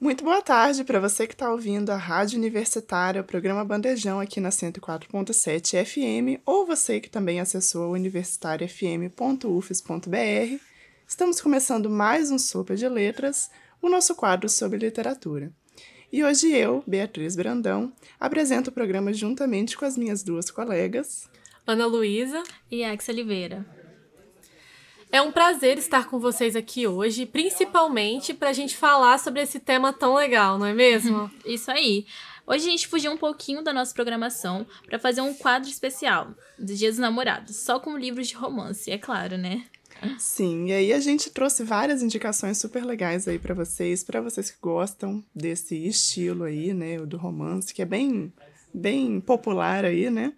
Muito boa tarde para você que está ouvindo a Rádio Universitária, o programa Bandejão aqui na 104.7 FM, ou você que também acessou universitariafm.ufes.br. Estamos começando mais um Sopa de Letras, o nosso quadro sobre literatura. E hoje eu, Beatriz Brandão, apresento o programa juntamente com as minhas duas colegas, Ana Luísa e Ex Oliveira. É um prazer estar com vocês aqui hoje, principalmente para a gente falar sobre esse tema tão legal, não é mesmo? Isso aí. Hoje a gente fugiu um pouquinho da nossa programação para fazer um quadro especial dos Dias dos Namorados, só com livros de romance, é claro, né? Sim, e aí a gente trouxe várias indicações super legais aí para vocês, para vocês que gostam desse estilo aí, né, do romance, que é bem bem popular aí, né?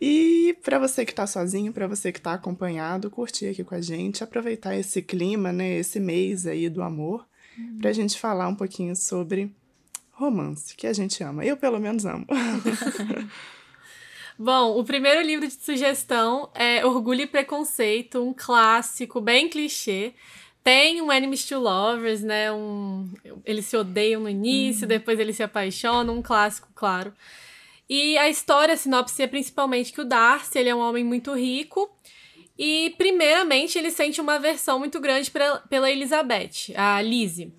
E para você que está sozinho, para você que está acompanhado, curtir aqui com a gente, aproveitar esse clima, né, esse mês aí do amor, uhum. para a gente falar um pouquinho sobre romance, que a gente ama. Eu, pelo menos, amo. Bom, o primeiro livro de sugestão é Orgulho e Preconceito, um clássico bem clichê. Tem um Enemies to Lovers, né? Um, eles se odeiam no início, uhum. depois eles se apaixonam, um clássico, claro. E a história, a sinopse é principalmente que o Darcy, ele é um homem muito rico e, primeiramente, ele sente uma aversão muito grande pra, pela Elizabeth, a Lizzie.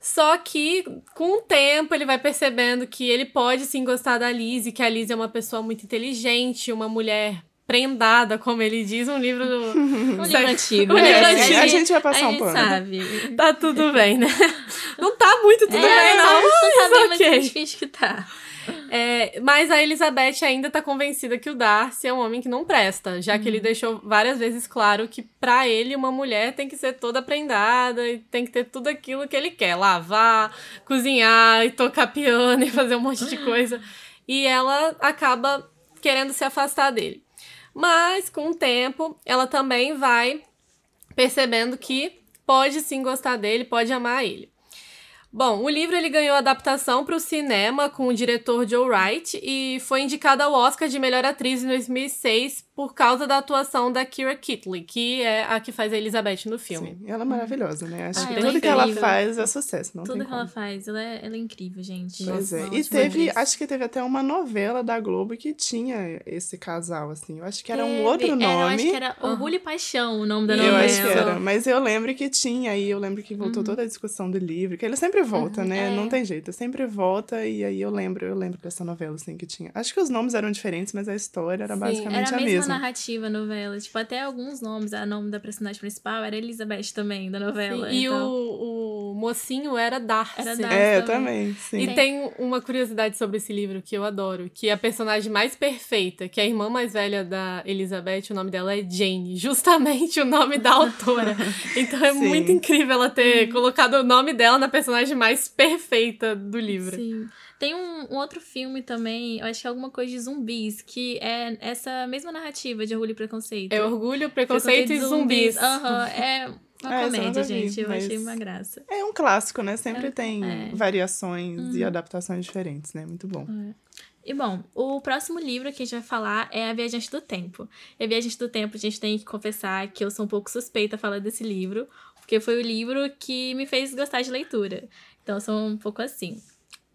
Só que, com o tempo, ele vai percebendo que ele pode sim gostar da Lizzie, que a Lizzie é uma pessoa muito inteligente, uma mulher prendada, como ele diz, um livro do... um livro antigo. Um livro é, antigo. A gente vai passar a um pano. sabe. Tá tudo bem, né? Não tá muito tudo é, bem, não. Não, tá bem, mas finge que tá. É, mas a Elizabeth ainda tá convencida que o Darcy é um homem que não presta, já que ele uhum. deixou várias vezes claro que para ele uma mulher tem que ser toda prendada e tem que ter tudo aquilo que ele quer: lavar, cozinhar e tocar piano e fazer um monte de coisa. E ela acaba querendo se afastar dele. Mas com o tempo, ela também vai percebendo que pode sim gostar dele, pode amar ele. Bom, o livro ele ganhou adaptação para o cinema com o diretor Joe Wright e foi indicado ao Oscar de melhor atriz em 2006 por causa da atuação da Kira Knightley, que é a que faz a Elizabeth no filme. Sim, ela é maravilhosa, né? Acho ah, que tudo é que ela faz é sucesso, não Tudo que como. ela faz, ela é, ela é incrível, gente. Pois é. E teve, acho que teve até uma novela da Globo que tinha esse casal, assim. Eu acho que era um outro nome. Era, eu acho que era Orgulho e Paixão o nome da novela. Eu acho que era, mas eu lembro que tinha, e eu lembro que voltou uhum. toda a discussão do livro, que ele sempre volta, uhum. né? É. Não tem jeito, sempre volta, e aí eu lembro, eu lembro dessa novela, assim, que tinha. Acho que os nomes eram diferentes, mas a história era Sim, basicamente era a, a mesma. mesma narrativa novela. Tipo, até alguns nomes. A nome da personagem principal era Elizabeth também, da novela. Sim, e então... o, o mocinho era Darcy. Era Darcy é, também. também sim. E tem uma curiosidade sobre esse livro que eu adoro, que a personagem mais perfeita, que é a irmã mais velha da Elizabeth, o nome dela é Jane, justamente o nome da autora. Então é sim. muito incrível ela ter hum. colocado o nome dela na personagem mais perfeita do livro. Sim. Tem um, um, outro filme também, eu acho que é alguma coisa de zumbis, que é essa mesma narrativa de Orgulho e Preconceito. É Orgulho, Preconceito, preconceito e Zumbis. Aham, uhum, é uma é, comédia, gente. eu achei uma graça. É um clássico, né? Sempre é, tem é. variações uhum. e adaptações diferentes, né? Muito bom. É. E bom, o próximo livro que a gente vai falar é A Viajante do Tempo. E A Viajante do Tempo, a gente tem que confessar que eu sou um pouco suspeita a falar desse livro, porque foi o livro que me fez gostar de leitura. Então eu sou um pouco assim.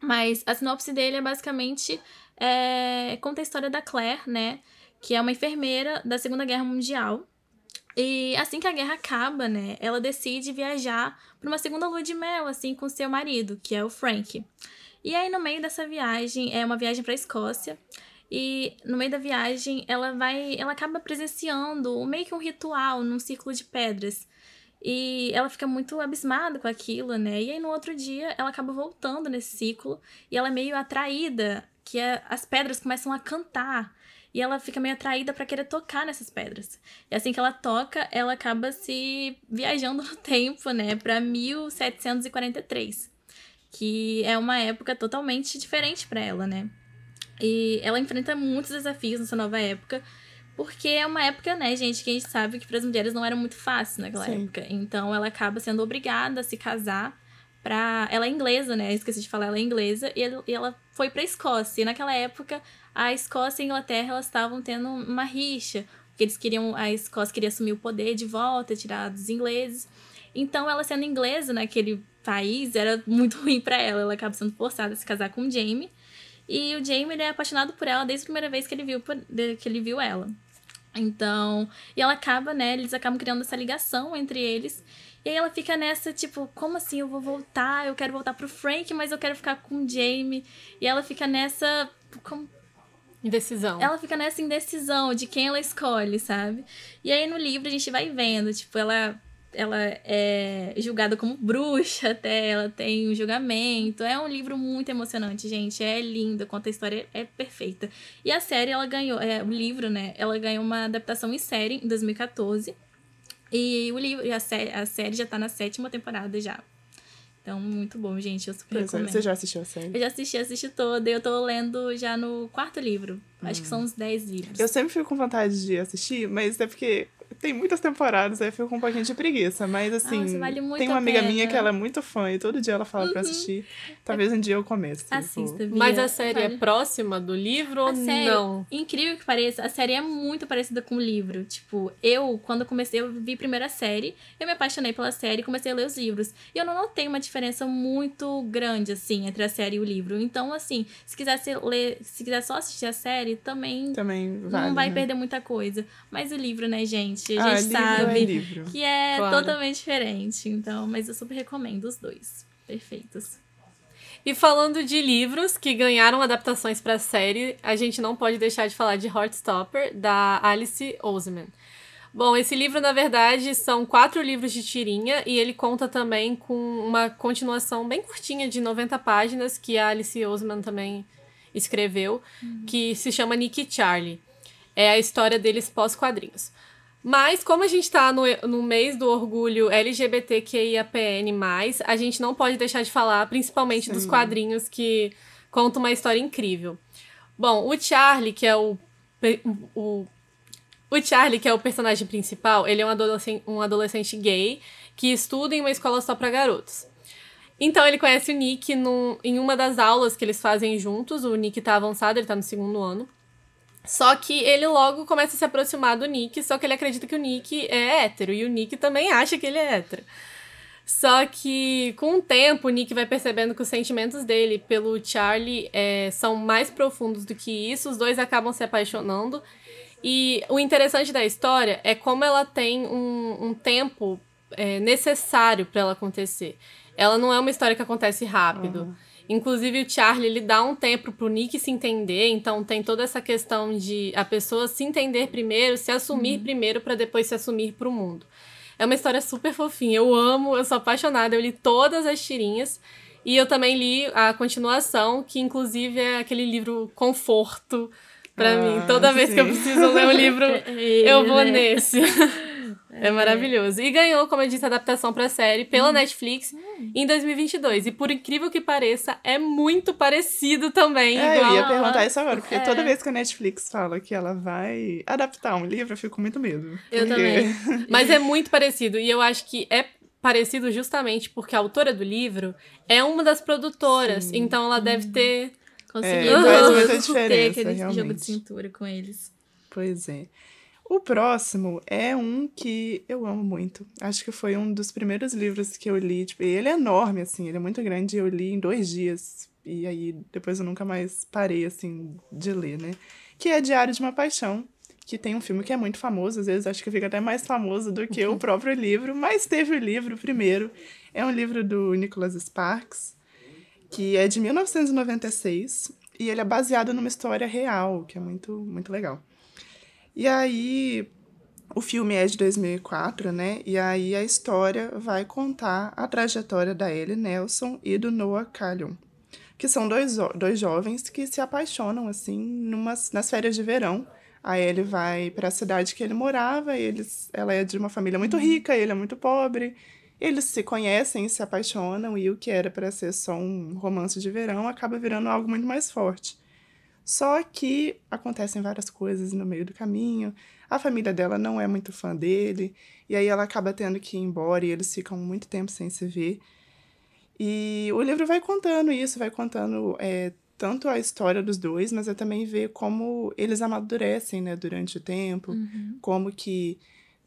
Mas a sinopse dele é basicamente é, conta a história da Claire, né? Que é uma enfermeira da Segunda Guerra Mundial. E assim que a guerra acaba, né? Ela decide viajar para uma segunda lua de mel, assim, com seu marido, que é o Frank. E aí, no meio dessa viagem, é uma viagem para a Escócia. E no meio da viagem, ela vai. Ela acaba presenciando meio que um ritual num círculo de pedras e ela fica muito abismada com aquilo, né? E aí no outro dia ela acaba voltando nesse ciclo e ela é meio atraída, que é, as pedras começam a cantar. E ela fica meio atraída para querer tocar nessas pedras. E assim que ela toca, ela acaba se viajando no tempo, né, para 1743, que é uma época totalmente diferente para ela, né? E ela enfrenta muitos desafios nessa nova época, Porque é uma época, né, gente, que a gente sabe que para as mulheres não era muito fácil naquela Sim. época. Então ela acaba sendo obrigada a se casar pra. Ela é inglesa, né? Esqueci de falar, ela é inglesa. E ela- e ela foi pra Escócia. E naquela época, a Escócia e a Inglaterra elas estavam tendo uma rixa. Porque eles queriam. A Escócia queria assumir o poder de volta, tirar dos ingleses. Então, ela sendo inglesa naquele país, era muito ruim pra ela. Ela acaba sendo forçada a se casar com o Jamie. E o Jamie ele é apaixonado por ela desde a primeira vez que ele viu, que ele viu ela. Então, e ela acaba, né? Eles acabam criando essa ligação entre eles. E aí ela fica nessa, tipo, como assim? Eu vou voltar, eu quero voltar pro Frank, mas eu quero ficar com o Jamie. E ela fica nessa. como- Indecisão. ela fica nessa indecisão de quem ela escolhe, sabe? E aí no livro a gente vai vendo, tipo, ela ela é julgada como bruxa até, ela tem um julgamento. É um livro muito emocionante, gente. É lindo, conta a história, é perfeita. E a série, ela ganhou, é, o livro, né? Ela ganhou uma adaptação em série em 2014. E o livro, a, sé a série já tá na sétima temporada já. Então, muito bom, gente. Eu super Pois é, recomendo. Você já assistiu a série? Eu já assisti, assisti toda. E eu tô lendo já no quarto livro. Acho que são uns 10 livros. Eu sempre fico com vontade de assistir, mas é porque tem muitas temporadas, aí eu fico com um pouquinho de preguiça. Mas assim, Nossa, vale muito tem uma amiga pena. Uhum. minha que ela é muito fã e todo dia ela fala pra assistir. Talvez um dia eu comece. Assista, Vou- Bia. Mas a série Vale. é próxima do livro ou A série, não? incrível que pareça, a série é muito parecida com o livro. Tipo, eu, quando comecei, eu vi a série, eu me apaixonei pela série e comecei a ler os livros. E eu não notei uma diferença muito grande, assim, entre a série e o livro. Então, assim, se quiser se ler, se quiser só assistir a série, também, Também vale. não vai né? perder muita coisa. Mas o livro, né, gente? A Ah, gente livro sabe É livro. que é Claro. totalmente diferente. Então, mas eu super recomendo os dois. Perfeitos. E falando de livros que ganharam adaptações pra série, a gente não pode deixar de falar de Heartstopper, da Alice Oseman. Bom, esse livro, na verdade, são quatro livros de tirinha e ele conta também com uma continuação bem curtinha de 90 páginas que a Alice Oseman também escreveu, que se chama Nick e Charlie. É a história deles pós-quadrinhos. Mas, como a gente tá no, no mês do orgulho LGBTQIAPN+, a gente não pode deixar de falar, principalmente dos Sim. quadrinhos que contam uma história incrível. Bom, o Charlie, que é o, o o Charlie, que é o personagem principal, ele é um adolescente, um adolescente gay que estuda em uma escola só pra garotos. Então ele conhece o Nick num- em uma das aulas que eles fazem juntos. O Nick tá avançado, ele tá no segundo ano. Só que ele logo começa a se aproximar do Nick, só que ele acredita que o Nick é hétero. E o Nick também acha que ele é hétero. Só que com o tempo, o Nick vai percebendo que os sentimentos dele pelo Charlie é, são mais profundos do que isso. Os dois acabam se apaixonando. E o interessante da história é como ela tem um, um tempo é, necessário para ela acontecer. Ela não é uma história que acontece rápido. Inclusive, o Charlie, ele dá um tempo pro Nick se entender, então tem toda essa questão de a pessoa se entender primeiro, se assumir primeiro, para depois se assumir pro mundo. É uma história super fofinha. Eu amo, eu sou apaixonada. Eu li todas as tirinhas. E eu também li a continuação, que inclusive é aquele livro conforto pra Ah, mim. Toda vez que eu preciso ler um livro, eu vou né? nesse. É maravilhoso. E ganhou, como eu disse, adaptação pra série pela Netflix em 2022. E por incrível que pareça, é muito parecido também. É, eu igual ia perguntar isso agora, porque É. toda vez que a Netflix fala que ela vai adaptar um livro, eu fico com muito medo. Eu Porque- também. Mas é muito parecido. E eu acho que é parecido justamente porque a autora do livro é uma das produtoras. Então ela deve ter. Consegui É, faz muita ter diferença, aquele jogo realmente. de cintura com eles. Pois é. O próximo é um que eu amo muito. Acho que foi um dos primeiros livros que eu li. Tipo, ele é enorme, assim, ele é muito grande. Eu li em dois dias. E aí, depois eu nunca mais parei, assim, de ler, né? Que é Diário de uma Paixão. Que tem um filme que é muito famoso, às vezes acho que fica até mais famoso do que o próprio livro, mas teve o livro primeiro. É um livro do Nicholas Sparks, que é de 1996, e ele é baseado numa história real, que é muito, muito legal. E aí, o filme é de 2004, né? E aí a história vai contar a trajetória da Ellie Nelson e do Noah Callion, que são dois, dois jovens que se apaixonam, assim, numas, nas férias de verão. A Ellie vai para a cidade que ele morava, eles, ela é de uma família muito rica, ele é muito pobre. Eles se conhecem, se apaixonam, e o que era para ser só um romance de verão acaba virando algo muito mais forte. Só que acontecem várias coisas no meio do caminho. A família dela não é muito fã dele, e aí ela acaba tendo que ir embora e eles ficam muito tempo sem se ver. E o livro vai contando isso, vai contando é, tanto a história dos dois, mas é também ver como eles amadurecem, né, durante o tempo, Uhum. como que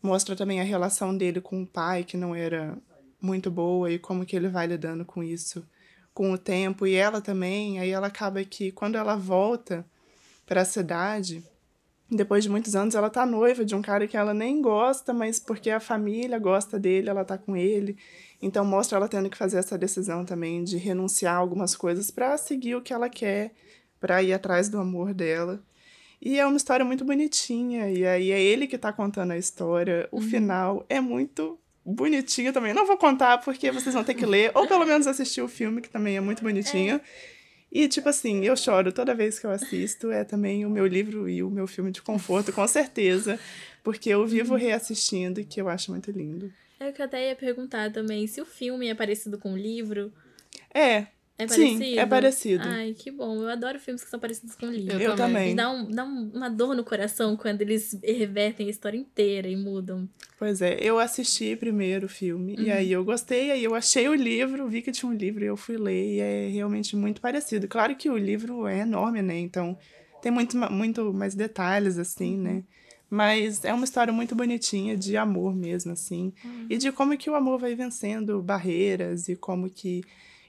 mostra também a relação dele com o pai, que não era muito boa, e como que ele vai lidando com isso com o tempo, e ela também, aí ela acaba que quando ela volta para a cidade, depois de muitos anos, ela tá noiva de um cara que ela nem gosta, mas porque a família gosta dele, ela tá com ele. Então mostra ela tendo que fazer essa decisão também de renunciar a algumas coisas para seguir o que ela quer, para ir atrás do amor dela. E é uma história muito bonitinha, e aí é ele que tá contando a história. O final é muito bonitinho também. Não vou contar porque vocês vão ter que ler, ou pelo menos assistir o filme, que também é muito bonitinho. E, tipo assim, eu choro toda vez que eu assisto. É também o meu livro e o meu filme de conforto, com certeza. Porque eu vivo reassistindo e que eu acho muito lindo. É que eu até ia perguntar também, se o filme é parecido com o livro. É, É Sim, parecido? é parecido. Ai, que bom. Eu adoro filmes que são parecidos com o livro. eu, também. Me dá, um, dá um- uma dor no coração quando eles revertem a história inteira e mudam. Pois é, eu assisti primeiro o filme e aí eu gostei, aí eu achei o livro, vi que tinha um livro e eu fui ler e é realmente muito parecido. Claro que o livro é enorme, né? Então tem muito, muito mais detalhes, assim, né? Mas é uma história muito bonitinha de amor mesmo, assim. E de como que o amor vai vencendo barreiras e como que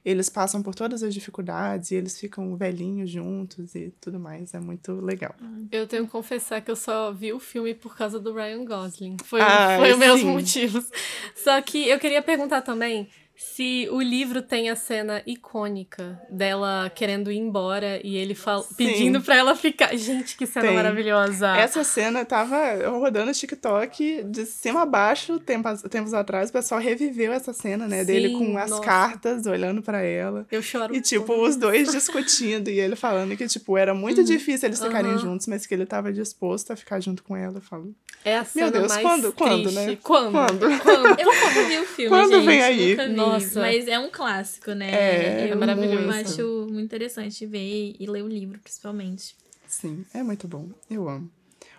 eles passam por todas as dificuldades e eles ficam velhinhos juntos e tudo mais. É muito legal. Eu tenho que confessar que eu só vi o filme por causa do Ryan Gosling. Foi, Ah, foi os meus sim. motivos. Só que eu queria perguntar também se o livro tem a cena icônica dela querendo ir embora e ele fal- Sim. pedindo pra ela ficar. Gente, que cena Tem. maravilhosa. Essa cena tava rodando no TikTok de cima a baixo, tempos, tempos atrás. O pessoal reviveu essa cena, né? dele Sim, com as nossa. cartas, olhando pra ela. Eu choro. E, tipo, os dois discutindo. E ele falando que, tipo, era muito difícil eles ficarem Uhum. Juntos, mas que ele tava disposto a ficar junto com ela. Eu falo, É a cena Deus, mais quando- quando, triste. né? Quando? Quando? Quando? Eu nunca vi o filme, Quando gente. vem aí? Nunca vi, Nossa. Mas é um clássico, né? É, eu, é maravilhoso. Eu acho muito interessante ver e ler o livro, principalmente. sim, é muito bom. Eu amo.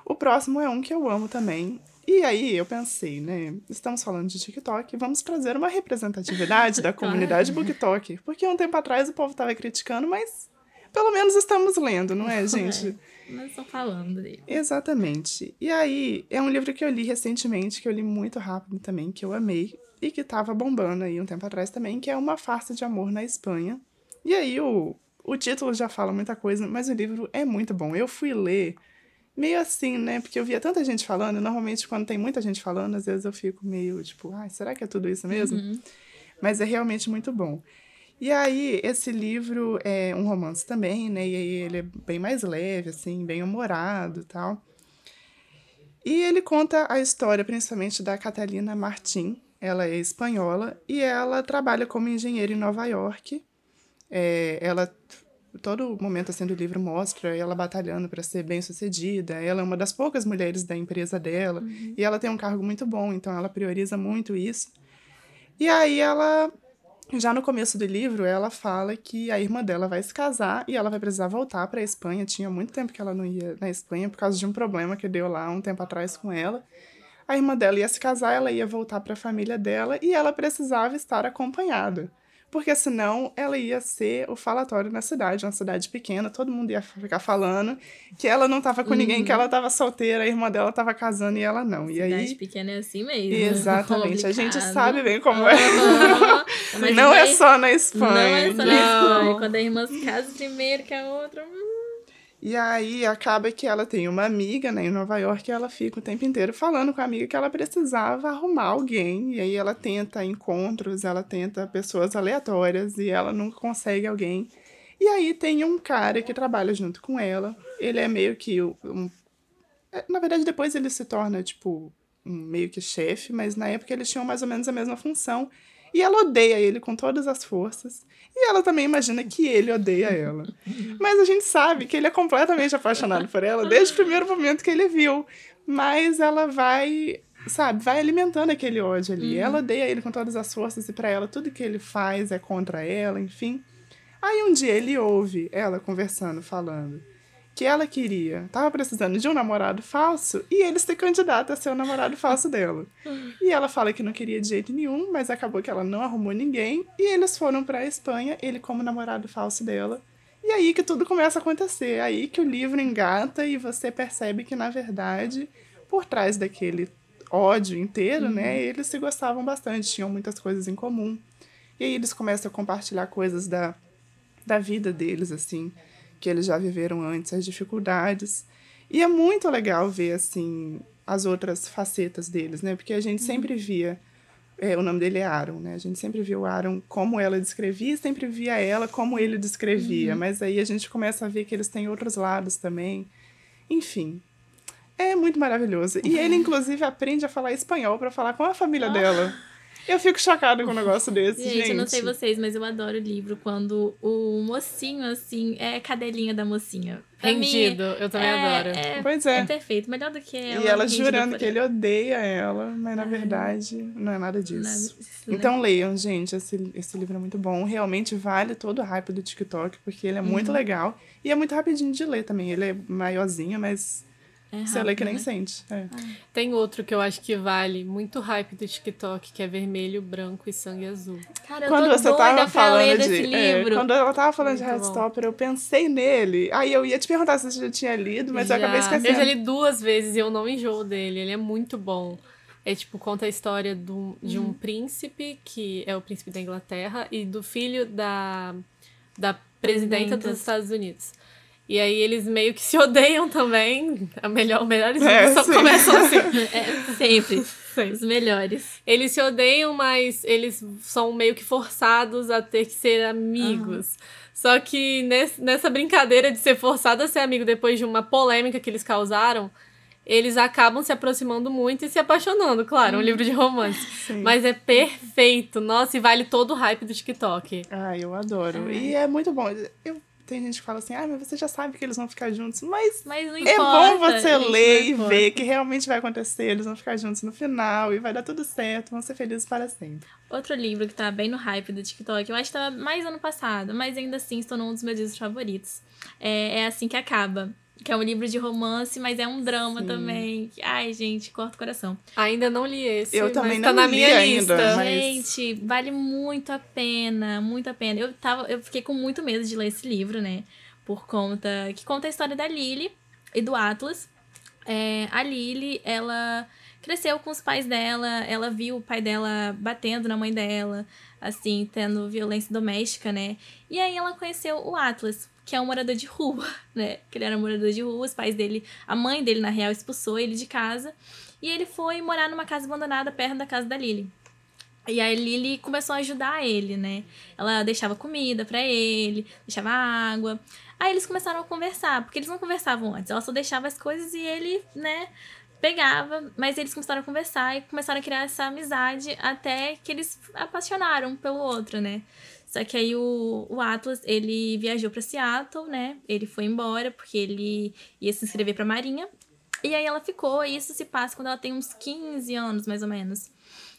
O próximo é um que eu amo também. E aí eu pensei, né? Estamos falando de TikTok, vamos trazer uma representatividade da comunidade BookTok. Porque um tempo atrás o povo tava criticando, mas pelo menos estamos lendo, não é, gente? Nós estamos falando dele. Exatamente. E aí, é um livro que eu li recentemente, que eu li muito rápido também, que eu amei, e que tava bombando aí um tempo atrás também, que é Uma Farsa de Amor na Espanha. E aí, o, o título já fala muita coisa, mas o livro é muito bom. Eu fui ler meio assim, né? Porque eu via tanta gente falando, e normalmente quando tem muita gente falando, às vezes eu fico meio tipo, ai, será que é tudo isso mesmo? Mas é realmente muito bom. E aí, esse livro é um romance também, né? E aí ele é bem mais leve, assim, bem humorado e tal. E ele conta a história principalmente da Catalina Martin. Ela é espanhola e ela trabalha como engenheira em Nova York. É, ela todo momento assim do livro mostra ela batalhando para ser bem-sucedida. Ela é uma das poucas mulheres da empresa dela e ela tem um cargo muito bom, então ela prioriza muito isso. E aí ela já no começo do livro, ela fala que a irmã dela vai se casar e ela vai precisar voltar para a Espanha. Tinha muito tempo que ela não ia na Espanha por causa de um problema que deu lá um tempo atrás com ela. A irmã dela ia se casar, ela ia voltar para a família dela e ela precisava estar acompanhada. Porque senão ela ia ser o falatório na cidade, uma cidade pequena, todo mundo ia ficar falando que ela não estava com ninguém, que ela estava solteira, a irmã dela estava casando e ela não. E Cidade aí pequena é assim mesmo. Exatamente. A gente sabe bem como é. Não é só na Espanha. Não é só na Não. Espanha. Quando a irmã se casa primeiro que a outra. E aí acaba que ela tem uma amiga, né, em Nova York, e ela fica o tempo inteiro falando com a amiga que ela precisava arrumar alguém. E aí ela tenta encontros, ela tenta pessoas aleatórias e ela nunca consegue alguém. E aí tem um cara que trabalha junto com ela. Ele é meio que um. é, Na verdade, depois ele se torna, tipo, um meio que chefe, mas na época eles tinham mais ou menos a mesma função. E ela odeia ele com todas as forças. E ela também imagina que ele odeia ela. Mas a gente sabe que ele é completamente apaixonado por ela desde o primeiro momento que ele viu. Mas ela vai, sabe, vai alimentando aquele ódio ali. Ela odeia ele com todas as forças e pra ela tudo que ele faz é contra ela, enfim. Aí um dia ele ouve ela conversando, falando que ela queria, tava precisando de um namorado falso e ele se candidata a ser o namorado falso dela. E ela fala que não queria de jeito nenhum, mas acabou que ela não arrumou ninguém e eles foram para Espanha, ele como namorado falso dela. E aí que tudo começa a acontecer, aí que o livro engata e você percebe que na verdade, por trás daquele ódio inteiro, Uhum. né, eles se gostavam bastante, tinham muitas coisas em comum. E aí eles começam a compartilhar coisas da, da vida deles, assim, que eles já viveram antes, as dificuldades. E é muito legal ver, assim, as outras facetas deles, né? Porque a gente sempre via. é, o nome dele é Aaron, né? A gente sempre viu o Aaron como ela descrevia e sempre via ela como ele descrevia. Mas aí a gente começa a ver que eles têm outros lados também. Enfim. É muito maravilhoso. E ele, inclusive, aprende a falar espanhol para falar com a família dela. Eu fico chocada com um negócio desse, gente. Gente, eu não sei vocês, mas eu adoro o livro quando o mocinho, assim, é cadelinha da mocinha. Pra mim, Rendido, eu também é, adoro. É, Pois é. é perfeito. Melhor do que ela. E ela jurando que ele odeia ela, mas na verdade não é nada disso. Nada- Então leiam, gente, esse, esse livro é muito bom. Realmente vale todo o hype do TikTok, porque ele é muito legal. E é muito rapidinho de ler também. Ele é maiorzinho, mas É você lê que nem né? sente. É. Tem outro que eu acho que vale muito hype do TikTok, que é vermelho, branco e sangue azul. Cara, eu Quando tô você doida tava pra falando ler de. desse é, livro. quando ela tava falando de Muito bom. Heartstopper, eu pensei nele. Aí eu ia te perguntar se você já tinha lido, mas eu acabei Já. esquecendo. Eu já li duas vezes e eu não enjoo dele. Ele é muito bom. É tipo, conta a história do, de um príncipe, que é o príncipe da Inglaterra, e do filho da, da presidenta dos Presidentas. Estados Unidos. E aí eles meio que se odeiam também. A melhor, melhores É, só sim. começam assim. É, sempre. Sempre. Os melhores. Eles se odeiam, mas eles são meio que forçados a ter que ser amigos. Só que nesse- nessa brincadeira de ser forçado a ser amigo depois de uma polêmica que eles causaram, eles acabam se aproximando muito e se apaixonando, claro, um livro de romance. Sim. Mas é perfeito, nossa, e vale todo o hype do TikTok. Ah, eu adoro. E é muito bom. Eu, tem gente que fala assim, ah, mas você já sabe que eles vão ficar juntos. Mas Mas é importa. bom você ler e ver que realmente vai acontecer. Eles vão ficar juntos no final e vai dar tudo certo. Vão ser felizes para sempre. Outro livro que tá bem no hype do TikTok, eu acho que tava mais ano passado, mas ainda assim se tornou um dos meus livros favoritos. É, é Assim Que Acaba. Que é um livro de romance, mas é um drama Sim. também. Ai, gente, corta o coração. Ainda não li esse, Eu mas também tá não na li minha ainda, lista. mas- Gente, vale muito a pena, muito a pena. Eu, tava, eu fiquei com muito medo de ler esse livro, né? Por conta. que conta a história da Lily e do Atlas. É, a Lily, ela cresceu com os pais dela, ela viu o pai dela batendo na mãe dela, assim, tendo violência doméstica, né? E aí ela conheceu o Atlas, que é um morador de rua, né? Que ele era um morador de rua, os pais dele, a mãe dele, na real, expulsou ele de casa. E ele foi morar numa casa abandonada perto da casa da Lily. E a Lily começou a ajudar ele, né? Ela deixava comida pra ele, deixava água. Aí eles começaram a conversar, porque eles não conversavam antes. Ela só deixava as coisas e ele, né, pegava. Mas eles começaram a conversar e começaram a criar essa amizade até que eles apaixonaram pelo outro, né? Só que aí o, o Atlas, ele viajou pra Seattle, né? Ele foi embora porque ele ia se inscrever pra Marinha. E aí ela ficou, e isso se passa quando ela tem uns 15 anos, mais ou menos.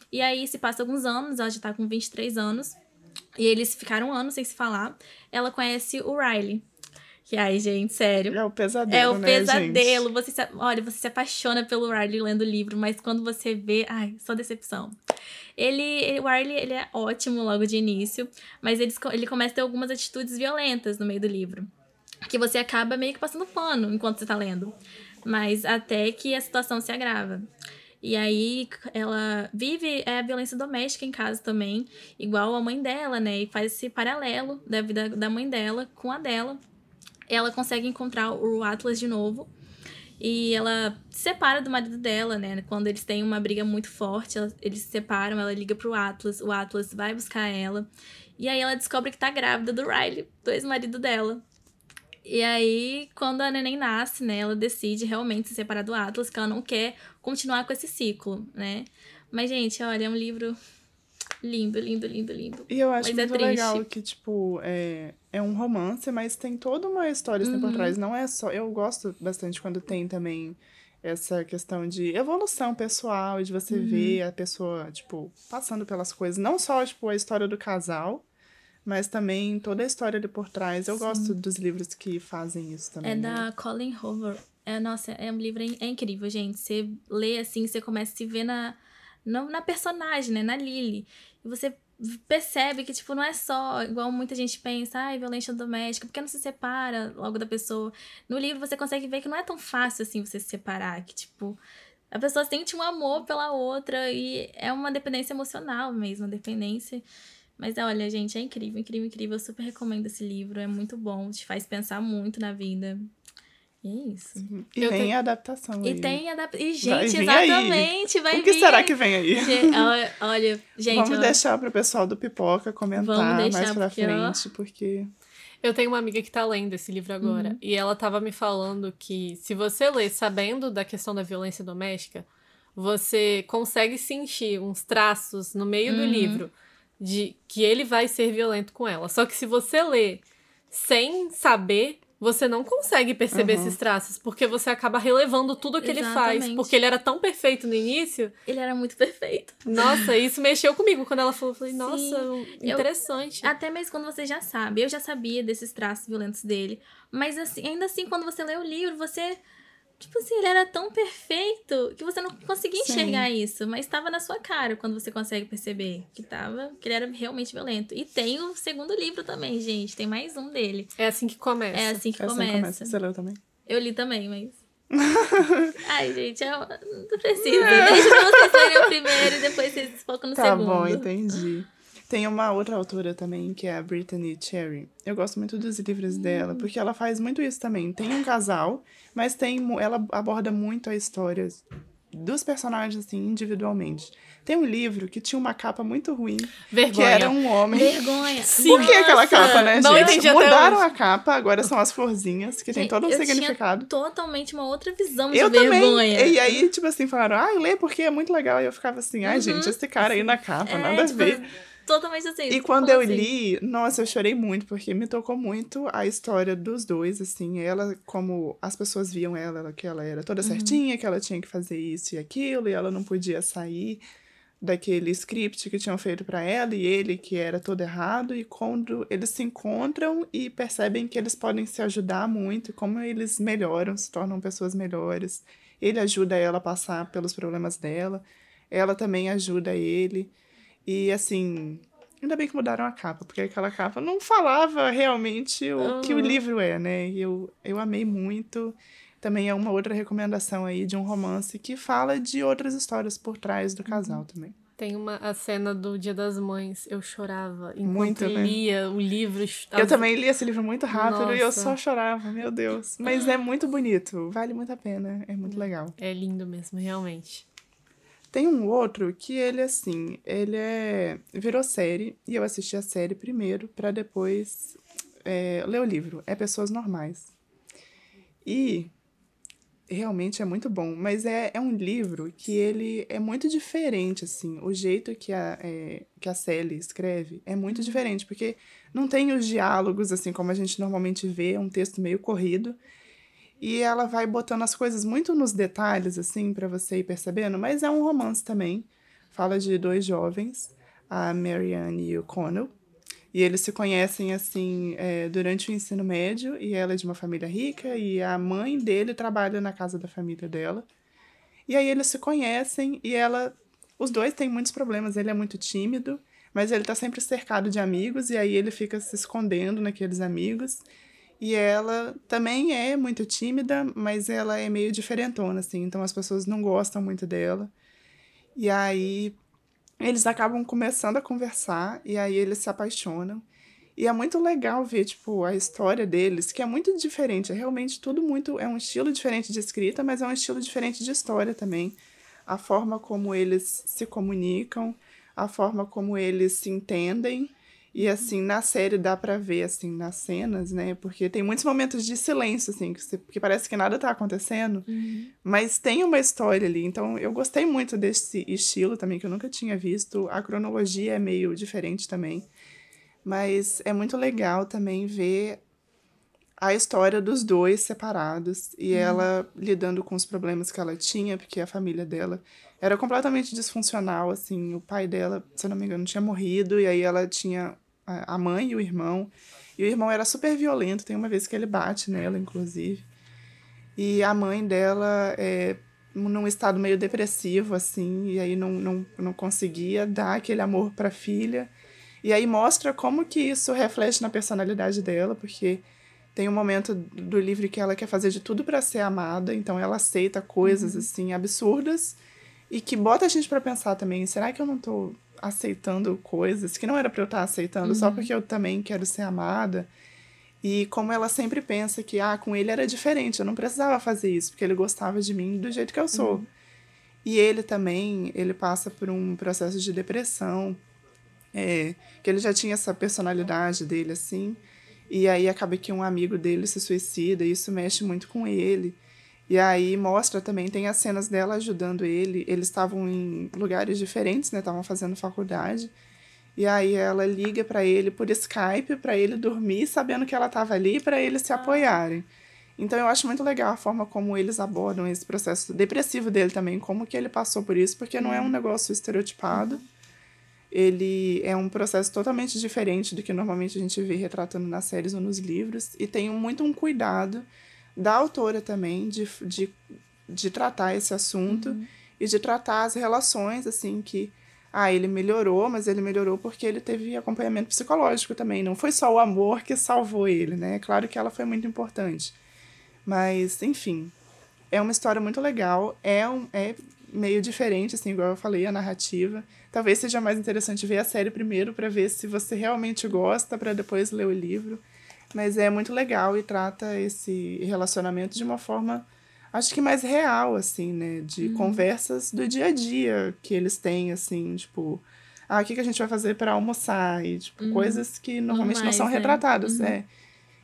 E aí se passa alguns anos, ela já tá com 23 anos. E eles ficaram anos sem se falar. Ela conhece o Riley. Que, ai, gente, sério. É o pesadelo, É o né, pesadelo. gente? Você se, olha, você se apaixona pelo Riley lendo o livro, mas quando você vê, ai, só decepção. Ele, ele- o Riley, ele é ótimo logo de início, mas ele, ele começa a ter algumas atitudes violentas no meio do livro. Que você acaba meio que passando pano enquanto você tá lendo. Mas até que a situação se agrava. E aí ela vive é, a violência doméstica em casa também, igual a mãe dela, né? E faz esse paralelo da vida da mãe dela com a dela. Ela consegue encontrar o Atlas de novo. E ela se separa do marido dela, né? Quando eles têm uma briga muito forte, ela- eles se separam, ela liga pro Atlas, o Atlas vai buscar ela. E aí ela descobre que tá grávida do Riley, do ex-marido dela. E aí, quando a neném nasce, né, ela decide realmente se separar do Atlas, que ela não quer continuar com esse ciclo, né? Mas, gente, olha, é um livro lindo, lindo, lindo, lindo. E eu acho Mas é muito triste. legal que, tipo, é, é um romance, mas tem toda uma história assim Uhum. por trás. Não é só. Eu gosto bastante quando tem também essa questão de evolução pessoal, de você Uhum. ver a pessoa, tipo, passando pelas coisas. Não só, tipo, a história do casal, mas também toda a história ali por trás. Eu gosto dos livros que fazem isso também. É né? da Colin Hoover. É, nossa, é um livro é incrível, gente. Você lê assim, você começa a se ver na, na, na personagem, né? Na Lily. E você percebe que, tipo, não é só igual muita gente pensa, ai, violência doméstica, porque não se separa logo da pessoa. No livro você consegue ver que não é tão fácil assim você se separar, que, tipo, a pessoa sente um amor pela outra e é uma dependência emocional mesmo, dependência. Mas olha, gente, é incrível, incrível, incrível. Eu super recomendo esse livro, é muito bom, te faz pensar muito na vida. E é isso. E Eu tenho- a adaptação E aí. tem adap... E, Vai gente, vir aí. exatamente, vai O que vir. será que vem aí? Ge- Olha, olha, gente, Vamos ó, deixar pro pessoal do Pipoca comentar mais pra porque, ó. frente, porque... Eu tenho uma amiga que tá lendo esse livro agora. Uhum. E ela tava me falando que se você lê sabendo da questão da violência doméstica, você consegue sentir uns traços no meio do Uhum. livro de que ele vai ser violento com ela. Só que se você lê sem saber, você não consegue perceber Uhum. esses traços, porque você acaba relevando tudo que ele faz. Exatamente. Porque ele era tão perfeito no início. ele era muito perfeito. Nossa, isso mexeu comigo quando ela falou. Eu falei, nossa, eu- interessante. Até mesmo quando você já sabe. Eu já sabia desses traços violentos dele. Mas assim, ainda assim, quando você lê o livro, você. Tipo assim, ele era tão perfeito que você não conseguia Sim. enxergar isso. Mas estava na sua cara quando você consegue perceber que tava, que ele era realmente violento. E tem o segundo livro também, gente. Tem mais um dele. É assim que começa. É assim que Assim começa. começa. Você leu também? Eu li também, mas. Ai, gente, eu não precisa. Deixa pra vocês lerem o primeiro e depois vocês focam no Tá segundo. bom, entendi. Tem uma outra autora também, que é a Brittany Cherry. Eu gosto muito dos livros Hum. dela, porque ela faz muito isso também. Tem um casal, mas tem ela aborda muito a história dos personagens, assim, individualmente. Tem um livro que tinha uma capa muito ruim, que Vergonha. era um homem... Vergonha. Por que aquela capa, né, Não gente? entendi Mudaram a capa, agora são as florzinhas, que tem Gente, todo um significado. totalmente uma outra visão de Eu também. vergonha. E aí, tipo assim, falaram, ai, lê porque é muito legal. E eu ficava assim, ai, Uhum. gente, esse cara aí na capa, É, nada a tipo, ver. Totalmente assim. E quando como eu assim? li, nossa, eu chorei muito, porque me tocou muito a história dos dois, assim, ela, como as pessoas viam ela, que ela era Uhum. toda certinha, que ela tinha que fazer isso e aquilo, e ela não podia sair daquele script que tinham feito pra ela, e ele que era todo errado, e quando eles se encontram e percebem que eles podem se ajudar muito, como eles melhoram, se tornam pessoas melhores. Ele ajuda ela a passar pelos problemas dela, ela também ajuda ele. E assim, ainda bem que mudaram a capa, porque aquela capa não falava realmente o que o Uhum. livro é, né? E eu, eu amei muito. Também é uma outra recomendação aí de um romance que fala de outras histórias por trás do Uhum. casal também. Tem uma a cena do Dia das Mães. Eu chorava enquanto Muito, né? lia o livro. Eu também li esse livro muito rápido e eu Nossa. só chorava, meu Deus. Mas é muito bonito, vale muito a pena, é muito legal. É lindo mesmo, realmente. Tem um outro que ele, assim, ele é. virou série, e eu assisti a série primeiro, pra depois é, ler o livro. É Pessoas Normais. E realmente é muito bom, mas é, é um livro que ele é muito diferente, assim. O jeito que a, é, que a Sally escreve é muito diferente, porque não tem os diálogos, assim, como a gente normalmente vê, é um texto meio corrido. E ela vai botando as coisas muito nos detalhes, assim, pra você ir percebendo, mas é um romance também. Fala de dois jovens, a Marianne e o Connell. E eles se conhecem, assim, é, durante o ensino médio, e ela é de uma família rica, e a mãe dele trabalha na casa da família dela. E aí eles se conhecem, e ela. Os dois têm muitos problemas. Ele é muito tímido, mas ele tá sempre cercado de amigos, e aí ele fica se escondendo naqueles amigos. E ela também é muito tímida, mas ela é meio diferentona, assim, então as pessoas não gostam muito dela. E aí eles acabam começando a conversar, e aí eles se apaixonam. E é muito legal ver, tipo, a história deles, que é muito diferente. É realmente tudo muito. É um estilo diferente de escrita, mas é um estilo diferente de história também. A forma como eles se comunicam, a forma como eles se entendem. E assim, na série dá pra ver, assim, nas cenas, né? Porque tem muitos momentos de silêncio, assim, que, você, que parece que nada tá acontecendo, mas tem uma história ali. Então, eu gostei muito desse estilo também, que eu nunca tinha visto. A cronologia é meio diferente também. Mas é muito legal também ver a história dos dois separados e ela lidando com os problemas que ela tinha, porque a família dela era completamente disfuncional, assim, o pai dela, se eu não me engano, tinha morrido e aí ela tinha a mãe e o irmão. E o irmão era super violento, tem uma vez que ele bate nela, inclusive. E a mãe dela é num estado meio depressivo, assim, e aí não, não, não conseguia dar aquele amor para a filha. E aí mostra como que isso reflete na personalidade dela, porque tem um momento do livro que ela quer fazer de tudo para ser amada, então ela aceita coisas assim absurdas e que bota a gente para pensar também, será que eu não tô aceitando coisas que não era para eu estar aceitando só porque eu também quero ser amada? E como ela sempre pensa que ah, com ele era diferente, eu não precisava fazer isso, porque ele gostava de mim do jeito que eu sou. E ele também, ele passa por um processo de depressão, é, que ele já tinha essa personalidade dele assim, e aí acaba que um amigo dele se suicida, e isso mexe muito com ele. E aí mostra também, tem as cenas dela ajudando ele, eles estavam em lugares diferentes, né, estavam fazendo faculdade. E aí ela liga para ele por Skype para ele dormir sabendo que ela estava ali para eles se apoiarem. Então eu acho muito legal a forma como eles abordam esse processo depressivo dele também, como que ele passou por isso, porque não é um negócio estereotipado. Ele é um processo totalmente diferente do que normalmente a gente vê retratando nas séries ou nos livros e tem muito um cuidado da autora também de, de, de tratar esse assunto e de tratar as relações assim que ah, ele melhorou, mas ele melhorou porque ele teve acompanhamento psicológico também. Não foi só o amor que salvou ele, né? É claro que ela foi muito importante. Mas, enfim, é uma história muito legal. É, um, é meio diferente, assim, igual eu falei, a narrativa. Talvez seja mais interessante ver a série primeiro para ver se você realmente gosta, para depois ler o livro. Mas é muito legal e trata esse relacionamento de uma forma acho que mais real, assim, né? De conversas do dia a dia que eles têm, assim, tipo, ah, o que, que a gente vai fazer para almoçar? E, tipo, coisas que normalmente Normais, não são é. retratadas, é.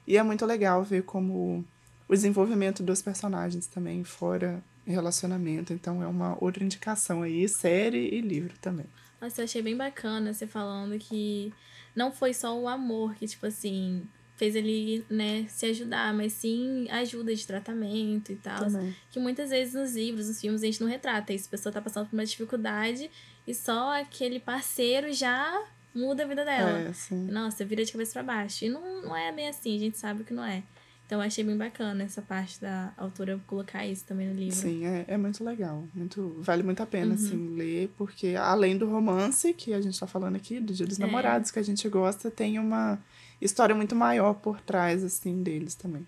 E é muito legal ver como o desenvolvimento dos personagens também, fora relacionamento. Então é uma outra indicação aí, série e livro também. Nossa, eu achei bem bacana você falando que não foi só o amor que, tipo assim, fez ele, né, se ajudar, mas sim ajuda de tratamento e tal. Também. Que muitas vezes nos livros, nos filmes, a gente não retrata isso. A pessoa tá passando por uma dificuldade e só aquele parceiro já muda a vida dela. É, sim. Nossa, vira de cabeça pra baixo. E não, não é bem assim, a gente sabe que não é. Então eu achei bem bacana essa parte da autora colocar isso também no livro. Sim, é, é muito legal. Muito, vale muito a pena, Uhum. assim, ler, porque além do romance, que a gente tá falando aqui, do Dia dos É. Namorados, que a gente gosta, tem uma história muito maior por trás, assim, deles também.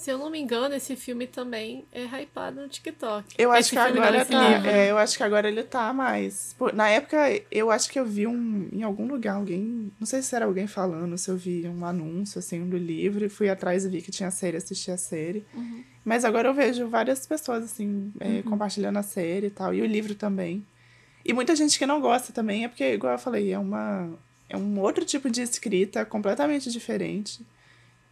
Se eu não me engano, esse filme também é hypado no TikTok. Eu acho Esse que agora tá. livro. É, eu acho que agora ele tá mais. Na época, eu acho que eu vi um. Em algum lugar, alguém. Não sei se era alguém falando, se eu vi um anúncio assim do livro, e fui atrás e vi que tinha série, assisti a série. Uhum. Mas agora eu vejo várias pessoas, assim, é, compartilhando a série e tal. E o livro também. E muita gente que não gosta também, é porque, igual eu falei, é uma. É um outro tipo de escrita completamente diferente.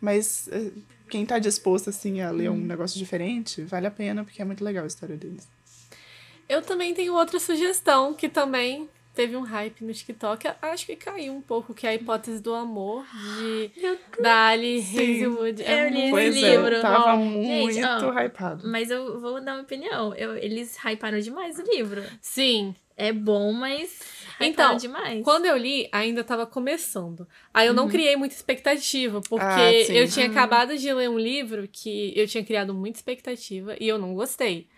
Mas é, quem tá disposto, assim, a ler um negócio diferente, vale a pena, porque é muito legal a história deles. Eu também tenho outra sugestão que também teve um hype no TikTok. Acho que caiu um pouco, que é a hipótese do amor de da Ali. Hazelwood. É Eu li esse livro, é, tava ó. muito Gente, ó, hypado. Mas eu vou dar uma opinião. Eu, eles hyparam demais o livro. Sim. É bom, mas Então, demais. Quando eu li, ainda tava começando. Aí eu não criei muita expectativa, porque Ah, eu tinha acabado de ler um livro que eu tinha criado muita expectativa e eu não gostei.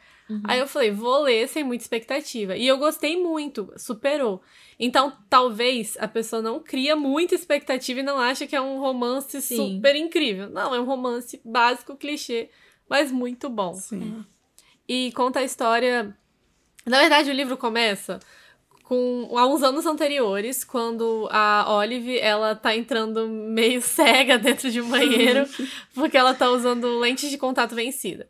Aí eu falei, vou ler sem muita expectativa. E eu gostei muito, superou. Então, talvez a pessoa não cria muita expectativa e não acha que é um romance Sim. super incrível. Não, é um romance básico, clichê, mas muito bom. Sim. E conta a história. Na verdade, o livro começa com há uns anos anteriores, quando a Olive ela tá entrando meio cega dentro de um banheiro, porque ela tá usando lentes de contato vencida.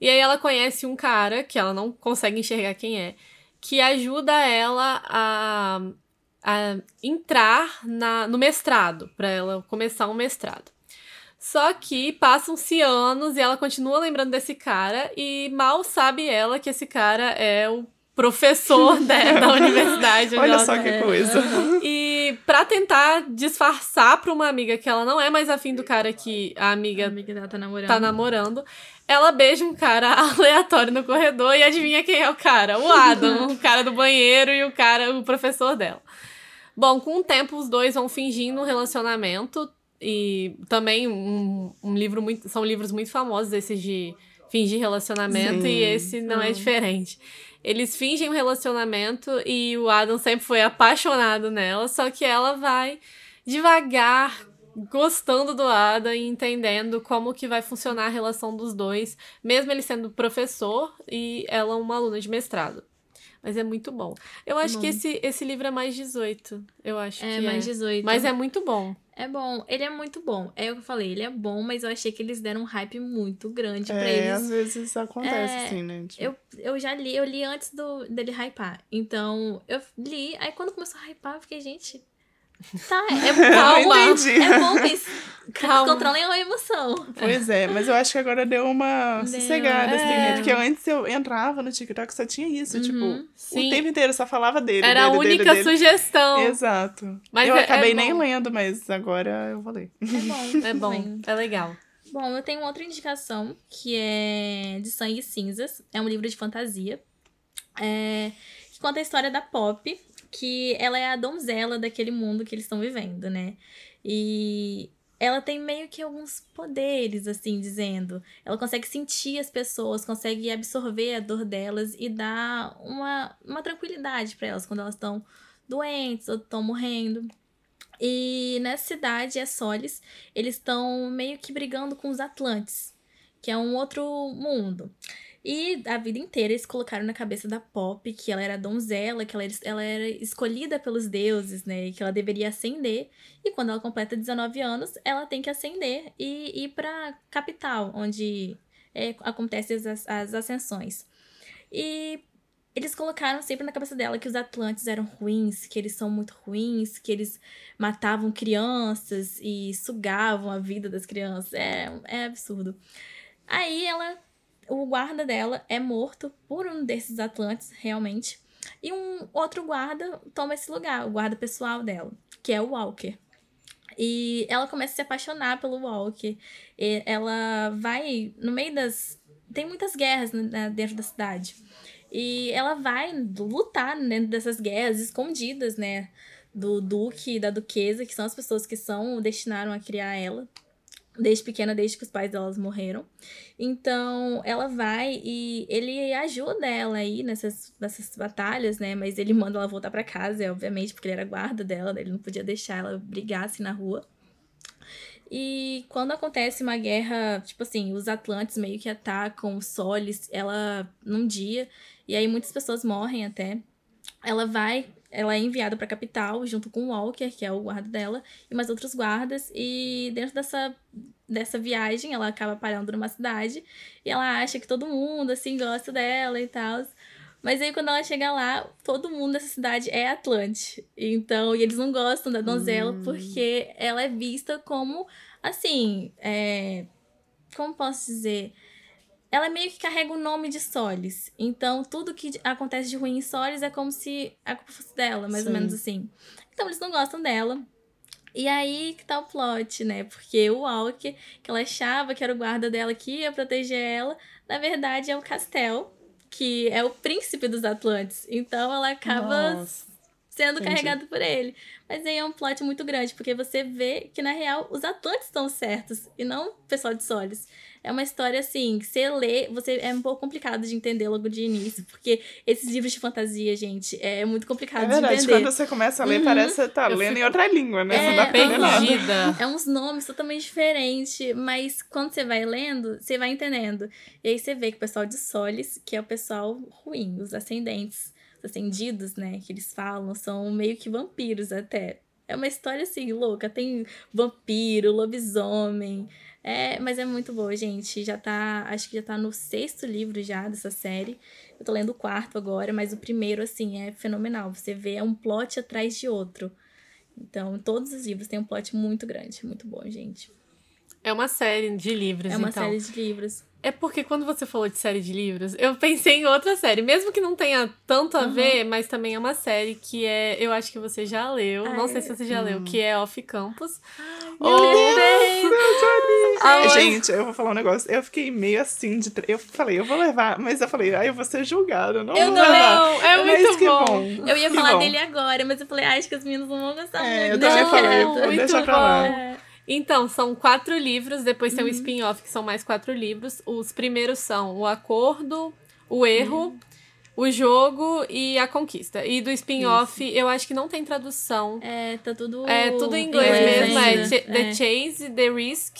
E aí ela conhece um cara que ela não consegue enxergar quem é, que ajuda ela a, a entrar na, no mestrado, para ela começar um mestrado. Só que passam-se anos e ela continua lembrando desse cara e mal sabe ela que esse cara é o professor da, da universidade. Olha só que coisa. E pra tentar disfarçar pra uma amiga que ela não é mais afim do cara que a A amiga amiga dela tá namorando. tá namorando, ela beija um cara aleatório no corredor e adivinha quem é o cara? O Adam, o cara do banheiro e o cara, o professor dela. Bom, com o tempo os dois vão fingindo um relacionamento e também um, um livro muito, são livros muito famosos esses de fingir relacionamento Sim. e esse não é diferente. Eles fingem um relacionamento e o Adam sempre foi apaixonado nela, só que ela vai devagar gostando do Adam e entendendo como que vai funcionar a relação dos dois, mesmo ele sendo professor e ela uma aluna de mestrado. Mas é muito bom. Eu acho bom. que esse, esse livro é mais 18. Eu acho É, que mais é. 18. Mas é muito bom. É bom, ele é muito bom. É o que eu falei, ele é bom, mas eu achei que eles deram um hype muito grande pra É, eles. às vezes acontece É, assim, né? Tipo, Eu, eu já li, eu li antes do, dele hypar. Então, eu li, aí quando começou a hypar, eu fiquei, gente. Tá, é bom. Calma. entendi. É bom, mas Calma. controlem a emoção. Pois é, mas eu acho que agora deu uma Deu, sossegada, assim, né? é. Porque antes eu entrava no TikTok só tinha isso, tipo, Uhum. Sim. o tempo inteiro só falava dele. Era a dele, dele, única dele. sugestão. Exato. Mas eu é- é acabei bom. nem lendo, mas agora eu vou ler. É bom. É bom, é legal. Bom, eu tenho outra indicação, que é de Sangue e Cinzas. É um livro de fantasia. é, que conta a história da Pop, que ela é a donzela daquele mundo que eles estão vivendo, né? E ela tem meio que alguns poderes, assim, dizendo. Ela consegue sentir as pessoas, consegue absorver a dor delas e dar uma, uma tranquilidade para elas quando elas estão doentes ou estão morrendo. E nessa cidade, é Solis, eles estão meio que brigando com os Atlantes, que é um outro mundo. E a vida inteira eles colocaram na cabeça da Pop que ela era donzela, que ela era, ela era escolhida pelos deuses, né? E que ela deveria ascender. E quando ela completa 19 anos, ela tem que ascender e ir pra capital, onde é, acontecem as, as ascensões. E eles colocaram sempre na cabeça dela que os Atlantes eram ruins, que eles são muito ruins, que eles matavam crianças e sugavam a vida das crianças. É, é absurdo. Aí ela. O guarda dela é morto por um desses Atlantes, realmente. E um outro guarda toma esse lugar, o guarda pessoal dela, que é o Walker. E ela começa a se apaixonar pelo Walker. E ela vai no meio das. Tem muitas guerras né, dentro da cidade. E ela vai lutar dentro dessas guerras escondidas, né? Do duque e da duquesa, que são as pessoas que são destinaram a criar ela desde pequena, desde que os pais delas morreram. Então, ela vai e ele ajuda ela aí nessas, nessas batalhas, né? Mas ele manda ela voltar para casa, obviamente, porque ele era guarda dela, né? ele não podia deixar ela brigar assim na rua. E quando acontece uma guerra, tipo assim, os Atlantes meio que atacam os Solis, ela num dia, e aí muitas pessoas morrem até. Ela vai, ela é enviada pra capital junto com o Walker, que é o guarda dela, e mais outros guardas, e dentro dessa dessa viagem, ela acaba parando numa cidade e ela acha que todo mundo assim gosta dela e tal. Mas aí quando ela chega lá, todo mundo dessa cidade é Atlante. Então, e eles não gostam da donzela Hum. porque ela é vista como assim, é... como posso dizer? Ela meio que carrega o nome de Solis. Então, tudo que acontece de ruim em Solis é como se a culpa fosse dela, mais ou Sim. menos assim. Então, eles não gostam dela. E aí que tá o plot, né? Porque o Walker, que ela achava que era o guarda dela que ia proteger ela, na verdade é o Castel, que é o príncipe dos Atlantes. Então ela acaba Nossa. Sendo entendi. carregada por ele. Mas aí é um plot muito grande, porque você vê que, na real, os Atlantes estão certos e não o pessoal de Solis. É uma história assim, que você lê, você é um pouco complicado de entender logo de início, porque esses livros de fantasia, gente, é muito complicado É de verdade, entender. quando você começa a ler, Uhum. parece que você tá Eu lendo fico- em outra língua, né? É, Não dá pra entender nada. É uns nomes totalmente diferentes, mas quando você vai lendo, você vai entendendo. E aí você vê que o pessoal de Solis, que é o pessoal ruim, os ascendentes, os ascendidos, né, que eles falam, são meio que vampiros até. É uma história assim, louca. Tem vampiro, lobisomem. É, mas é muito boa, gente. Já tá. Acho que já tá no sexto livro já dessa série. Eu tô lendo o quarto agora, mas o primeiro, assim, é fenomenal. Você vê é um plot atrás de outro. Então, todos os livros têm um plot muito grande. Muito bom, gente. É uma série de livros, É uma então. série de livros. É porque quando você falou de série de livros, eu pensei em outra série. Mesmo que não tenha tanto a Uhum. ver, mas também é uma série que é. Eu acho que você já leu. Ah, não sei é? se você já Hum. leu, que é Off Campus. Meu Ou- Deus! Aonde- Gente, eu vou falar um negócio. Eu fiquei meio assim de. tre- Eu falei, eu vou levar, mas eu falei, ai, eu vou ser julgada. Não Eu vou não- levar. Não, é Mas muito que bom. Eu ia Que falar bom. dele agora, mas eu falei, ah, acho que os meninos não vão gostar É, eu muito. também Não, falei, muito deixa pra lá. bom. É. Então, são quatro livros, depois Uhum. tem um spin-off que são mais quatro livros. Os primeiros são O Acordo, O Erro, Uhum. O Jogo e A Conquista. E do spin-off, eu acho que não tem tradução. É, tá tudo. É tudo em inglês inglês mesmo, é, ainda. The É. Chase, The Risk,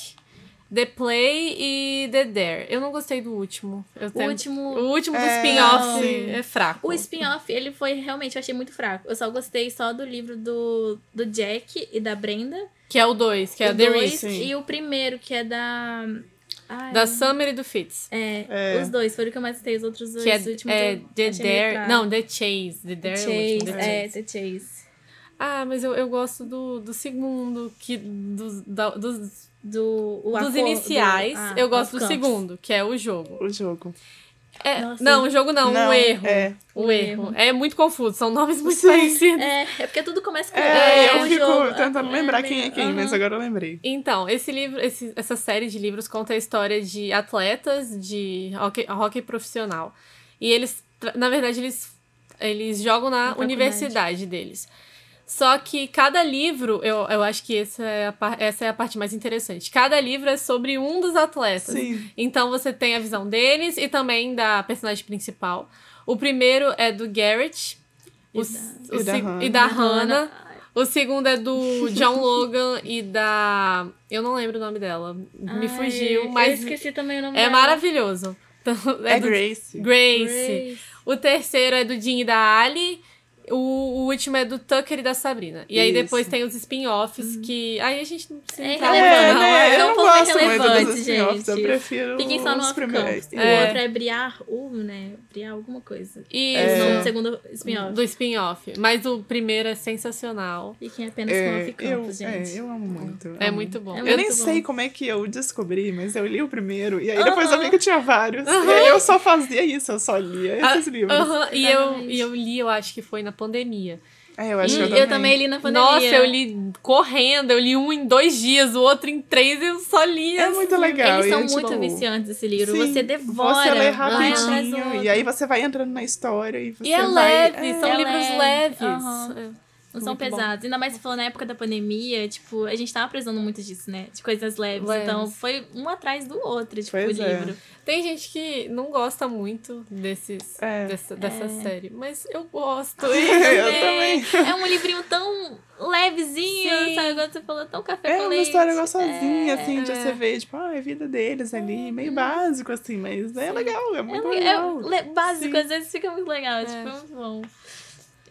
The Play e The Dare. Eu não gostei do último. Eu O tenho- último. o último do É, spin-off é fraco. O spin-off, ele foi realmente, eu achei muito fraco. Eu só gostei só do livro do, do Jack e da Brenda. Que é o 2, que é o The dois. E o primeiro, que é da. Ai, Da Summer e do Fitz. É, É. os dois, foram o que eu mais gostei. Os outros dois Que é, últimos. é The Dare. Não, The Chase. The Dare é o Chase, último. The é, Chase. The Chase. Ah, mas eu, eu gosto do, do segundo, que dos, da- dos, Do, o dos iniciais. ah, eu gosto do segundo, que é o jogo. O jogo. É, Nossa. não, o jogo não, o erro. É, O, O erro. erro. É muito confuso, são nomes muito Sim. parecidos. É, é porque tudo começa com é, é, eu um fico jogo- tentando é, lembrar quem é quem, mas agora eu lembrei. Então, esse livro, esse- essa série de livros conta a história de atletas de hockey, hockey profissional. E eles, na verdade, eles, eles jogam na, Na universidade deles. Só que cada livro, eu, eu acho que essa é, a, essa é a parte mais interessante. Cada livro é sobre um dos atletas. Sim. Então você tem a visão deles e também da personagem principal. O primeiro é do Garrett. O, E da- o e da se- Hannah. e da Hannah. O segundo é do John Logan e da. Eu não lembro o nome dela. Me Ai, fugiu, Eu mas esqueci também o nome é dela. maravilhoso. Então, É, do- Grace. Grace. Grace. O terceiro é do Jim e da Ali. O, o último é do Tucker e da Sabrina. E aí Isso. depois tem os spin-offs que. Aí a gente não precisa É entrar É, muito, relevante, não. né? é Eu um não gosto muito irrelevante, dos spin-offs, eu gente. prefiro Fiquem só no Off primeiros. O É. outro é Briar U, né? Briar alguma coisa. Esse nome do segundo spin-off. Do spin-off. Mas o primeiro é sensacional. Fiquem apenas com É, Off eu, Campus, é, gente. eu amo muito. É amo. muito bom. É Eu muito nem bom. sei como é que eu descobri, mas eu li o primeiro. E aí depois eu Aham. vi que tinha vários. E aí eu só fazia isso, eu só lia esses Ah, livros. aham, E, eu, e eu li, eu acho que foi na pandemia. É, eu acho E que eu eu também. também li na pandemia. Nossa, eu li correndo, eu li um em dois dias, o outro em três, eu só li. É assim. muito legal. Eles e são é, muito tipo, viciantes esse livro. sim, você devora. Você lê rapidinho. E aí você vai entrando na história e você E é vai... leve, são É livros leve, leves. aham. É. Não são Muito bom. pesados. Ainda mais se falou na época da pandemia, tipo, a gente tava precisando muito disso, né? De coisas leves. Leves. Então foi um atrás do outro, tipo, Pois o é. livro. Tem gente que não gosta muito desses, É. dessa, dessa série, mas eu gosto. eu também. É um livrinho tão levezinho, Sim. sabe? Agora você falou tão café É com uma leite. história gostosinha, assim, de é. você ver, tipo, ah, é a vida deles ali, meio básico, assim, mas é legal, é É, muito é legal. le- básico, Sim. às vezes fica muito legal, É. tipo, é muito bom.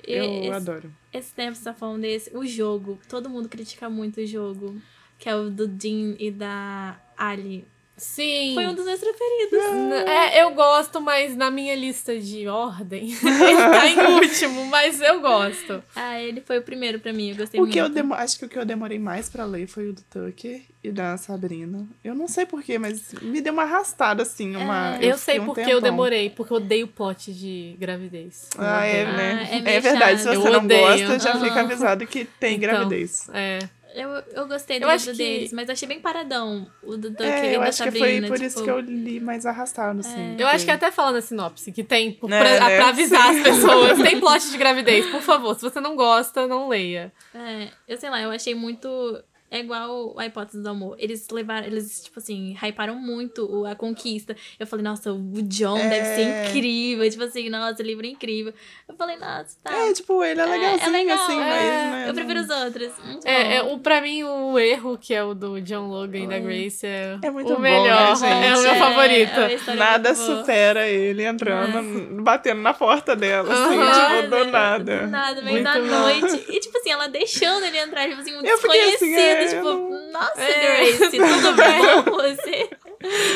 Eu esse, adoro. Esse tempo você tá falando desse, o jogo, todo mundo critica muito o jogo, que é o do Dean e da Ali. Sim. Foi um dos meus preferidos. É, eu gosto, mas na minha lista de ordem, ele tá em último, mas eu gosto. Ah, ele foi o primeiro pra mim, eu gostei O muito. que eu demo... Acho que o que eu demorei mais pra ler foi o do Tucker e da Sabrina. Eu não sei porquê, mas me deu uma arrastada, assim, uma... Eu, fiquei sei um porque eu tempão. demorei, porque eu odeio plot de gravidez. Eu Ah, é, odeio. né? Ah, é é, verdade, se você Eu não odeio. gosta, já Aham. fica avisado que tem Então, gravidez. É. Eu, eu gostei do Eu acho livro que- deles, mas eu achei bem paradão o do Tucker É, e eu da acho que Sabrina. foi por tipo, isso que eu li mais arrastado, assim. Eu acho que até fala na sinopse que tem pra, Né, pra né? avisar as pessoas. Tem plot de gravidez, por favor. Se você não gosta, não leia. É, eu sei lá, eu achei muito. É igual a hipótese do amor. Eles levaram, eles, tipo assim, hyparam muito a conquista. Eu falei, nossa, o John É. deve ser incrível. Tipo assim, nossa, o livro é incrível. Eu falei, nossa, tá. É, tipo, ele é legalzinho, legal, assim, é. mas... Né, Eu prefiro os outros. Muito É, é, o, pra mim, o erro, que é o do John Logan e da Oi. Grace, é, É muito o bom, melhor. né, é o meu É, favorito. é Nada supera ele entrando, batendo na porta dela, assim, Aham. tipo, do nada. Do nada, meio Muito da bom. noite. E, tipo assim, ela deixando ele entrar, tipo assim, um Eu fiquei assim, desconhecido. É, tipo, nossa, É. Grace, tudo bem com você?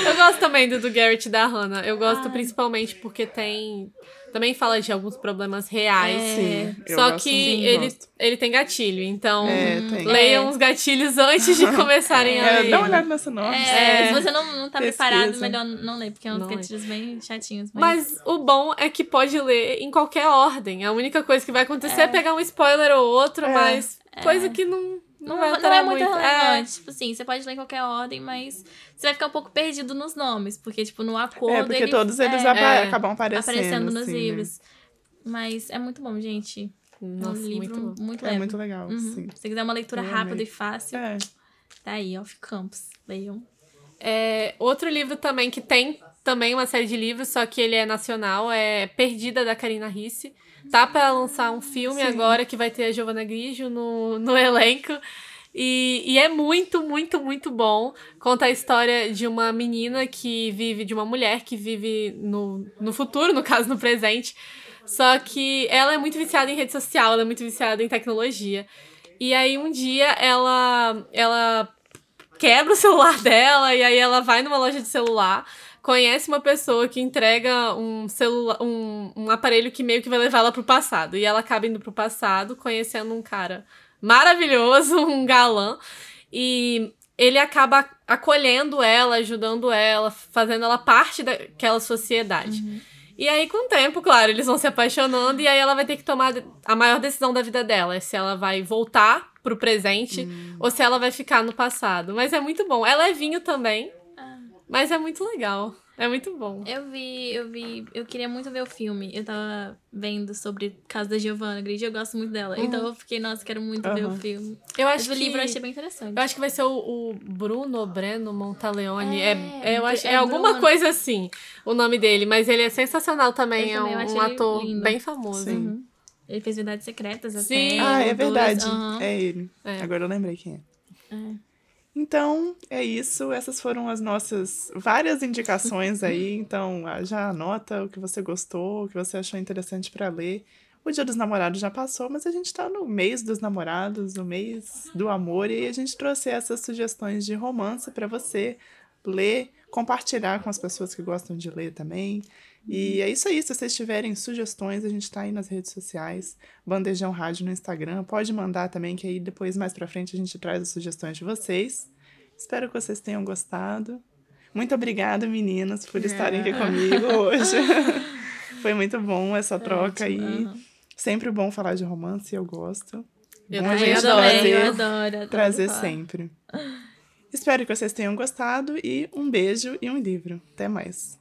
Eu gosto também do, do Garrett e da Hannah. Eu gosto principalmente porque tem. Também fala de alguns problemas reais. É. Sim, eu Só que sim, ele, gosto. ele tem gatilho, então É, tem. leiam É. os gatilhos antes de começarem a É, ler. dá uma olhada nessa nota. É, É. se você não, não tá Pesquisa. preparado, melhor não ler, porque é uns gatilhos bem chatinhos. Mas, Mas o bom é que pode ler em qualquer ordem. A única coisa que vai acontecer é, pegar um spoiler ou outro, É. mas coisa que não, não, não, vai não alterar é muito muito. relevante. Tipo assim, você pode ler em qualquer ordem, mas você vai ficar um pouco perdido nos nomes, porque, tipo, no acordo. É, porque ele- todos eles é, apa- é, acabam aparecendo. aparecendo nos assim, né? livros. Mas é muito bom, gente. Nossa, um livro muito muito. É muito legal, Uhum. sim. Se você quiser uma leitura Eu rápida amei. e fácil, É. tá aí, Off Campus. Leiam. É, outro livro também que tem também uma série de livros, só que ele é nacional, é Perdida da Karina Risse. Tá pra lançar um filme Sim. agora que vai ter a Giovanna Grigio no, no elenco. E, e é muito, muito, muito bom. Conta a história de uma menina que vive, de uma mulher que vive no, no futuro, no caso, no presente. Só que ela é muito viciada em rede social, ela é muito viciada em tecnologia. E aí um dia ela, ela quebra o celular dela e aí ela vai numa loja de celular, conhece uma pessoa que entrega um celular, um, um aparelho que meio que vai levar ela pro passado. E ela acaba indo pro passado, conhecendo um cara maravilhoso, um galã, e ele acaba acolhendo ela, ajudando ela, fazendo ela parte daquela sociedade. E aí, com o tempo, claro, eles vão se apaixonando e aí ela vai ter que tomar a maior decisão da vida dela. É se ela vai voltar pro presente ou se ela vai ficar no passado. Mas é muito bom. É levinho também, mas é muito legal. É muito bom. Eu vi, eu vi, eu queria muito ver o filme. Eu tava vendo sobre o caso da Giovanna Grigio, eu gosto muito dela. Então eu fiquei, nossa, quero muito ver o Aham. filme. Eu Mas acho o que... livro eu achei bem interessante. Eu acho que vai ser o, o Bruno Breno Montaleone. É, É, é, eu acho, é é alguma Bruno. coisa assim, o nome dele. Mas ele é sensacional também. Eu é também, um, um ator lindo. bem famoso. Sim. Uhum. Ele fez Verdades Secretas até. Sim. Ah, é verdade. É ele. É. Agora eu lembrei quem é. É. Então, é isso. Essas foram as nossas várias indicações aí. Então, ah, já anota o que você gostou, o que você achou interessante para ler. O Dia dos Namorados já passou, mas a gente tá no mês dos namorados, no mês do amor, e a gente trouxe essas sugestões de romance para você ler, compartilhar com as pessoas que gostam de ler também. E é isso aí. Se vocês tiverem sugestões, a gente tá aí nas redes sociais, Bandejão Rádio no Instagram. Pode mandar também, que aí depois, mais pra frente, a gente traz as sugestões de vocês. Espero que vocês tenham gostado. Muito obrigada, meninas, por estarem aqui comigo hoje. Foi muito bom essa troca aí. Sempre bom falar de romance, eu gosto. Eu bom também gente adoro. eu trazer, adoro, adoro trazer sempre. Espero que vocês tenham gostado e um beijo e um livro. Até mais.